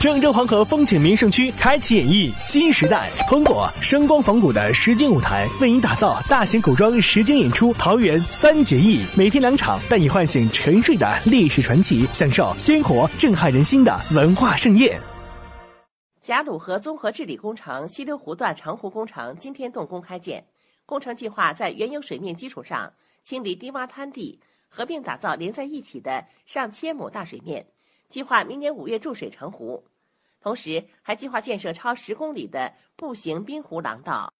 郑州黄河风景名胜区开启演绎新时代，通过声光仿古的实景舞台，为您打造大型古装实景演出《桃园三结义》，每天两场，带你唤醒沉睡的历史传奇，享受鲜活震撼人心的文化盛宴。贾鲁河综合治理工程西流湖段长湖工程今天动工开建，工程计划在原有水面基础上清理低洼滩地，合并打造连在一起的上千亩大水面。计划明年五月注水成湖，同时还计划建设超十公里的步行滨湖廊道。